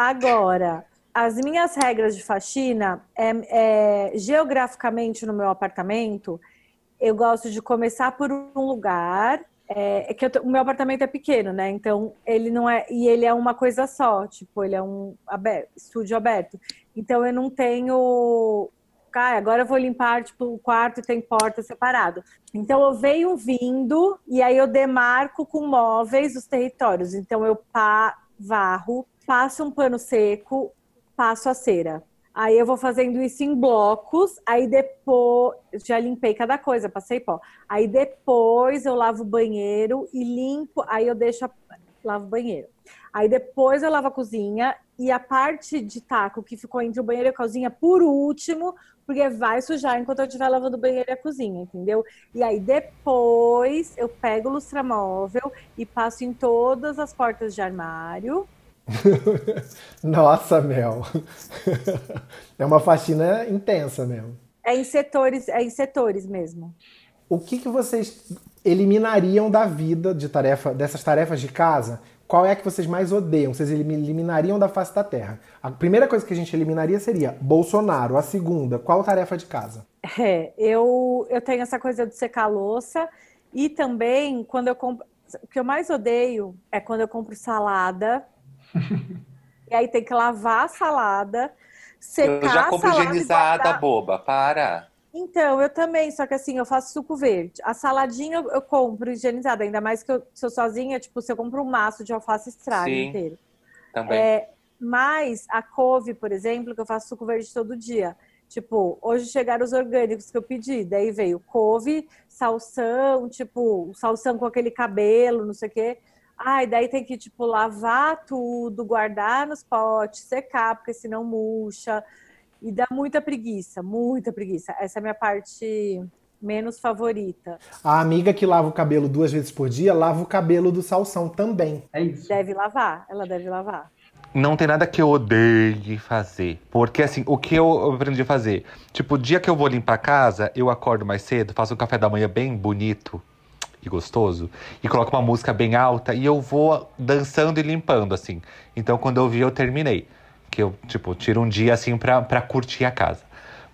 Agora, as minhas regras de faxina, é, é, geograficamente no meu apartamento, eu gosto de começar por um lugar. É, é que o meu apartamento é pequeno, né? Então ele não é e ele é uma coisa só, tipo ele é um aberto, estúdio aberto. Então eu não tenho, cara, agora eu vou limpar tipo o quarto tem porta separado. Então eu venho vindo e aí eu demarco com móveis os territórios. Então eu pá, varro, passo um pano seco, passo a cera. Aí eu vou fazendo isso em blocos, aí depois já limpei cada coisa, passei pó. Aí depois eu lavo o banheiro e limpo, aí eu deixo a, lavo o banheiro. Aí depois eu lavo a cozinha e a parte de taco que ficou entre o banheiro e a cozinha por último, porque vai sujar enquanto eu estiver lavando o banheiro e a cozinha, entendeu? E aí depois eu pego o lustramóvel e passo em todas as portas de armário Nossa, Mel. é uma faxina intensa mesmo. É em setores, é em setores mesmo. O que, que vocês eliminariam da vida de tarefa, dessas tarefas de casa? Qual é a que vocês mais odeiam? Vocês eliminariam da face da terra? A primeira coisa que a gente eliminaria seria Bolsonaro. A segunda, qual tarefa de casa? É, eu, eu tenho essa coisa de secar louça e também quando eu compro. O que eu mais odeio é quando eu compro salada e aí tem que lavar a salada, secar Eu já compro higienizada, guardar... boba, para. Então, eu também, só que assim, eu faço suco verde. A saladinha eu, eu compro higienizada, ainda mais que eu sou sozinha, tipo, se eu compro um maço de alface estraga inteiro. Também. É, mas a couve, por exemplo, que eu faço suco verde todo dia. Tipo, hoje chegaram os orgânicos que eu pedi, daí veio couve, salsão, tipo, salsão com aquele cabelo, não sei o quê. Ai, daí tem que, tipo, lavar tudo, guardar nos potes, secar, porque senão murcha. E dá muita preguiça, muita preguiça. Essa é a minha parte menos favorita. A amiga que lava o cabelo duas vezes por dia, lava o cabelo do salsão também. É isso. Deve lavar, ela deve lavar. Não tem nada que eu odeie fazer. Porque, assim, o que eu aprendi a fazer? Tipo, o dia que eu vou limpar a casa, eu acordo mais cedo, faço um café da manhã bem bonito e gostoso, e coloco uma música bem alta e eu vou dançando e limpando, assim. Então, quando eu vi, eu terminei. Que eu, tipo, tiro um dia assim pra, pra curtir a casa.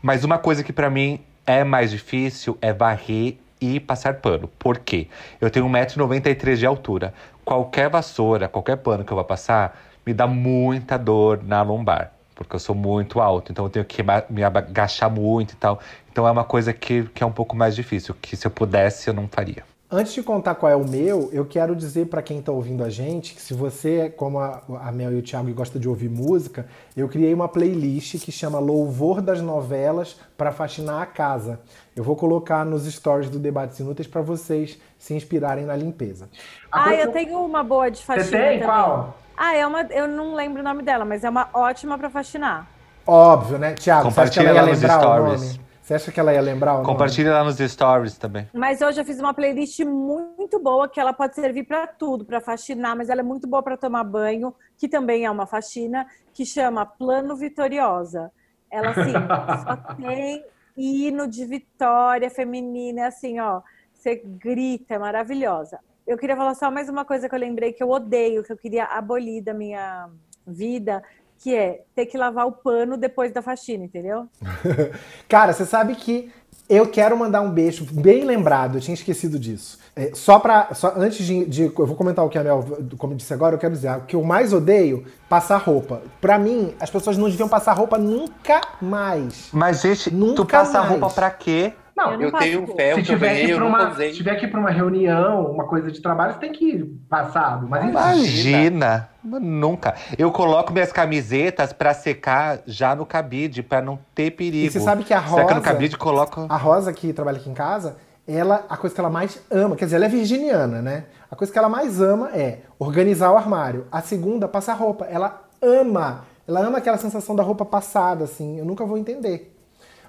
Mas uma coisa que para mim é mais difícil é varrer e passar pano. Por quê? Eu tenho 1,93m de altura. Qualquer vassoura, qualquer pano que eu vá passar, me dá muita dor na lombar. Porque eu sou muito alto, então eu tenho que me agachar muito e tal. Então é uma coisa que, que é um pouco mais difícil, que se eu pudesse eu não faria. Antes de contar qual é o meu, eu quero dizer para quem está ouvindo a gente que se você, como a, a Mel e o Thiago, gosta de ouvir música, eu criei uma playlist que chama Louvor das Novelas para Faxinar a Casa. Eu vou colocar nos stories do Debates Inúteis para vocês se inspirarem na limpeza. Ah, eu tenho uma boa de faxina Você tem? Também. Qual? Ah, é uma, eu não lembro o nome dela, mas é uma ótima para faxinar. Óbvio, né? Thiago, você acha que ela ia lembrar stories. o nome? Você acha que ela ia lembrar Compartilha lá nos stories também. Mas hoje eu fiz uma playlist muito boa que ela pode servir para tudo, para faxinar, mas ela é muito boa para tomar banho, que também é uma faxina, que chama Plano Vitoriosa. Ela assim, só tem hino de vitória feminina, é assim, ó, você grita, é maravilhosa. Eu queria falar só mais uma coisa que eu lembrei que eu odeio, que eu queria abolir da minha vida, que é ter que lavar o pano depois da faxina, entendeu? Cara, você sabe que eu quero mandar um beijo bem lembrado, eu tinha esquecido disso. É, só pra. Só, antes de, de, Eu vou comentar o que a Mel, como disse agora, eu quero dizer, o que eu mais odeio, passar roupa. Pra mim, as pessoas não deviam passar roupa nunca mais. Mas, gente, nunca tu passa mais. roupa pra quê? Não, eu, não eu tenho fé, se tiver, ganhei, uma, se tiver que ir pra uma reunião, uma coisa de trabalho, você tem que ir passado. Mas imagina, nunca. Eu coloco minhas camisetas para secar já no cabide, para não ter perigo. E você sabe que a Rosa, Seca no cabide, coloco. A Rosa que trabalha aqui em casa, ela a coisa que ela mais ama, quer dizer, ela é virginiana, né? A coisa que ela mais ama é organizar o armário. A segunda, passar roupa. Ela ama, ela ama aquela sensação da roupa passada, assim. Eu nunca vou entender.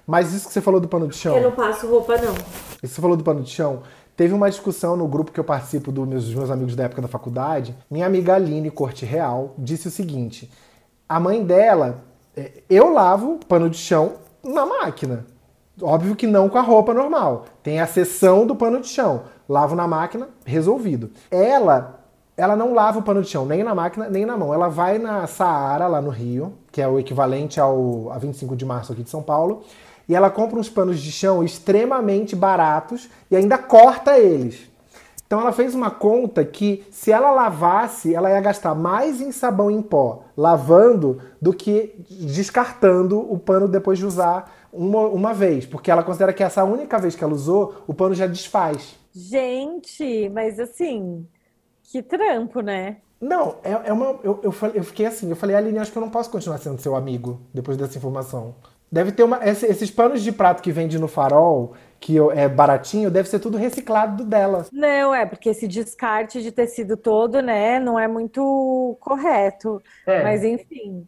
Mas isso que você falou do pano de chão. Eu não passo roupa, não. Isso que você falou do pano de chão. Teve uma discussão no grupo que eu participo dos meus, dos meus amigos da época da faculdade. Minha amiga Aline Corte Real disse o seguinte: a mãe dela, é, eu lavo pano de chão na máquina. Óbvio que não com a roupa normal. Tem a seção do pano de chão. Lavo na máquina, resolvido. Ela, ela não lava o pano de chão nem na máquina, nem na mão. Ela vai na Saara, lá no Rio, que é o equivalente ao a 25 de março aqui de São Paulo, e ela compra uns panos de chão extremamente baratos e ainda corta eles. Então ela fez uma conta que se ela lavasse, ela ia gastar mais em sabão em pó lavando do que descartando o pano depois de usar uma, uma vez, porque ela considera que essa única vez que ela usou, o pano já desfaz. Gente, mas assim, que trampo, né? Não, é, é uma. Eu, eu, eu fiquei assim, eu falei, Aline, acho que eu não posso continuar sendo seu amigo depois dessa informação. Deve ter uma. Esses panos de prato que vende no farol, que é baratinho, deve ser tudo reciclado dela. Não, é, porque esse descarte de tecido todo, né, não é muito correto. É. Mas enfim.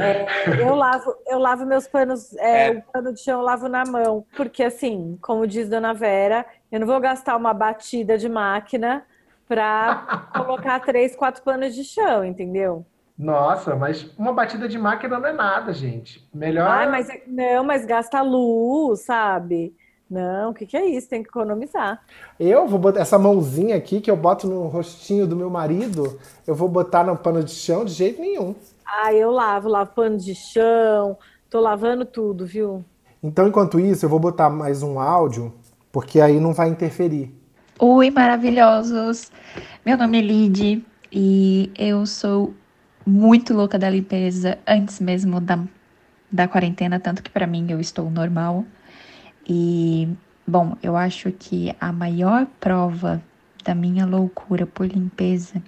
é, eu, lavo, eu lavo meus panos, é, é. o pano de chão eu lavo na mão. Porque assim, como diz Dona Vera, eu não vou gastar uma batida de máquina para colocar três, quatro panos de chão, entendeu? Nossa, mas uma batida de máquina não é nada, gente. Melhor. Ai, mas é, não, mas gasta luz, sabe? Não, o que, que é isso? Tem que economizar. Eu vou botar essa mãozinha aqui que eu boto no rostinho do meu marido, eu vou botar no pano de chão de jeito nenhum. Ah, eu lavo, lavo pano de chão, tô lavando tudo, viu? Então, enquanto isso, eu vou botar mais um áudio, porque aí não vai interferir. Oi, maravilhosos! Meu nome é Lid e eu sou muito louca da limpeza antes mesmo da, da quarentena, tanto que para mim eu estou normal. E, bom, eu acho que a maior prova da minha loucura por limpeza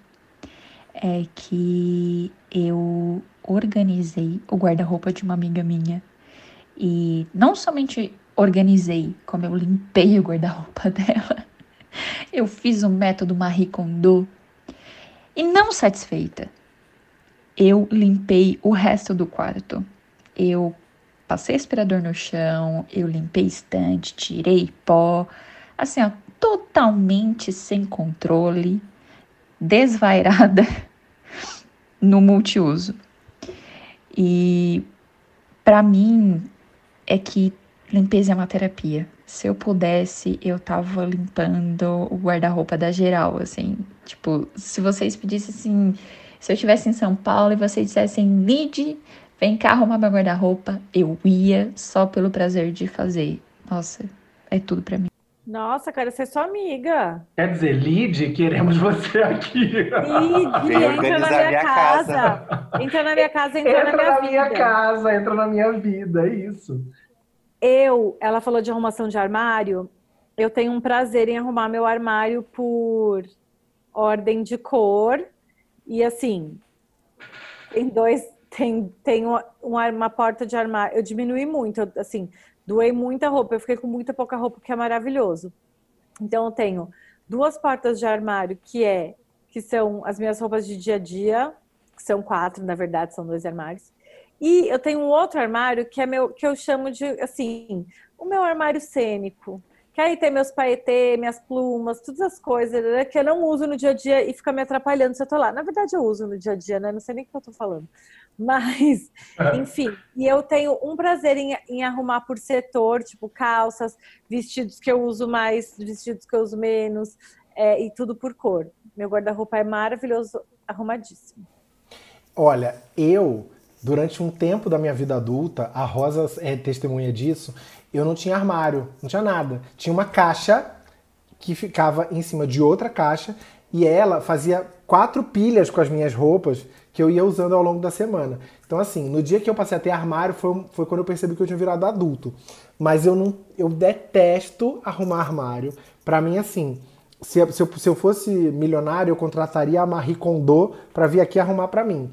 é que eu organizei o guarda-roupa de uma amiga minha. E não somente organizei, como eu limpei o guarda-roupa dela. Eu fiz um método Marie Kondo. E não satisfeita, eu limpei o resto do quarto. Eu passei aspirador no chão, eu limpei estante, tirei pó, assim, ó, totalmente sem controle, desvairada no multiuso. E para mim é que limpeza é uma terapia. Se eu pudesse, eu tava limpando o guarda-roupa da geral, assim. Tipo, se vocês pedissem assim, se eu estivesse em São Paulo e vocês dissessem, Lid, Vem cá arrumar meu guarda-roupa. Eu ia só pelo prazer de fazer. Nossa, é tudo pra mim. Nossa, quero ser sua amiga. Quer dizer, Lid, queremos você aqui. Lid, entra na minha minha casa. casa. Entra na minha casa, entra, Entra na minha na minha vida. casa, entra na minha vida, é isso. Eu, ela falou de arrumação de armário. Eu tenho um prazer em arrumar meu armário por ordem de cor. E assim, tem dois, tem, tem uma, uma porta de armário. Eu diminui muito, eu, assim, doei muita roupa. Eu fiquei com muita pouca roupa, que é maravilhoso. Então eu tenho duas portas de armário que é que são as minhas roupas de dia a dia, que são quatro, na verdade, são dois armários. E eu tenho um outro armário que é meu, que eu chamo de assim, o meu armário cênico. Que aí tem meus paetê, minhas plumas, todas as coisas né, que eu não uso no dia a dia e fica me atrapalhando se eu tô lá. Na verdade, eu uso no dia a dia, né? Não sei nem o que eu tô falando. Mas, enfim, e eu tenho um prazer em, em arrumar por setor, tipo calças, vestidos que eu uso mais, vestidos que eu uso menos, é, e tudo por cor. Meu guarda-roupa é maravilhoso, arrumadíssimo. Olha, eu, durante um tempo da minha vida adulta, a Rosa é testemunha disso, eu não tinha armário, não tinha nada. Tinha uma caixa que ficava em cima de outra caixa e ela fazia quatro pilhas com as minhas roupas que eu ia usando ao longo da semana. Então, assim, no dia que eu passei a ter armário foi, foi quando eu percebi que eu tinha virado adulto. Mas eu não, eu detesto arrumar armário. Pra mim, assim, se, eu- se eu, se eu fosse milionário, eu contrataria a Marie Kondo pra vir aqui arrumar pra mim.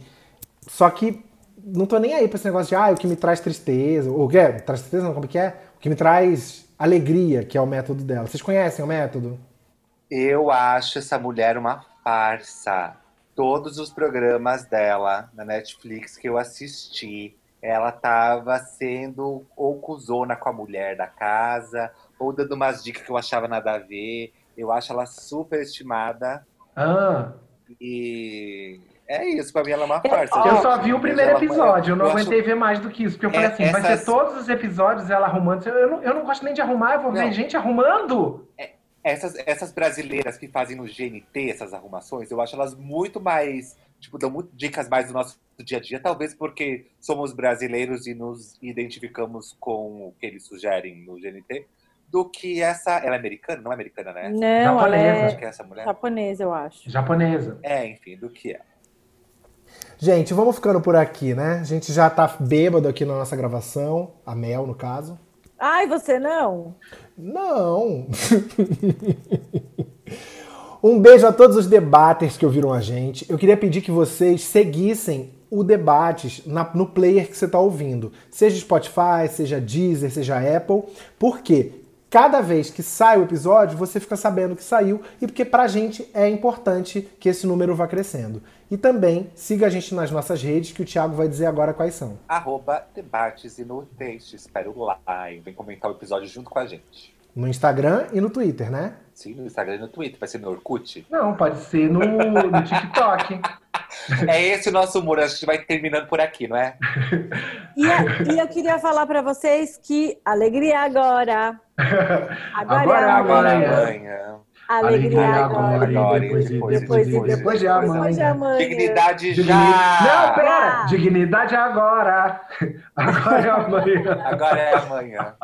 Só que não tô nem aí pra esse negócio de, ah, o que me traz tristeza. Ou o que é? Traz tristeza, não, como é que é? O que me traz alegria, que é o método dela. Vocês conhecem o método? Eu acho essa mulher uma farsa. Todos os programas dela na Netflix que eu assisti, ela tava sendo ou cuzona com a mulher da casa, ou dando umas dicas que eu achava nada a ver. Eu acho ela super estimada Ah, e é isso, pra mim ela é uma farsa. eu só vi o primeiro Ela- episódio, eu não acho- aguentei ver mais do que isso, porque eu falei É, assim, vai essas- ser todos os episódios ela arrumando. Eu não, eu não gosto nem de arrumar, eu vou ver Não. gente arrumando. Essas, essas brasileiras que fazem no GNT essas arrumações, eu acho elas muito mais. Tipo, dão muito, dicas mais do nosso dia a dia, talvez porque somos brasileiros e nos identificamos com o que eles sugerem no GNT, do que essa. Ela é americana? Não é americana, né? Não, ela Japonesa. Acho é que é essa mulher. japonesa, eu acho. Japonesa. É, enfim, do que é. Gente, vamos ficando por aqui, né? A gente já tá bêbado aqui na nossa gravação, a Mel, no caso. Ai, você não? Não! um beijo a todos os debaters que ouviram a gente. Eu queria pedir que vocês seguissem o Debates na- no player que você está ouvindo. Seja Spotify, seja Deezer, seja Apple. Por quê? Cada vez que sai o episódio, você fica sabendo que saiu e porque pra gente é importante que esse número vá crescendo. E também siga a gente nas nossas redes, que o Thiago vai dizer agora quais são. Arroba debates inúteis. Te espero lá. e Vem comentar o episódio junto com a gente. No Instagram e no Twitter, né? Sim, no Instagram e no Twitter. Vai ser no Orkut. Não, pode ser no, no TikTok. É esse o nosso humor. A gente vai terminando por aqui, não é? E, a- e eu queria falar para vocês que alegria agora. Agora, Agora é é Agora amanhã. amanhã. Alegria agora. agora, depois, de- depois, depois, de- depois, depois de Depois de amanhã. amanhã. Dignidade Digni- já! Não, pera! Ah. Dignidade é agora! Agora é amanhã. Agora é amanhã.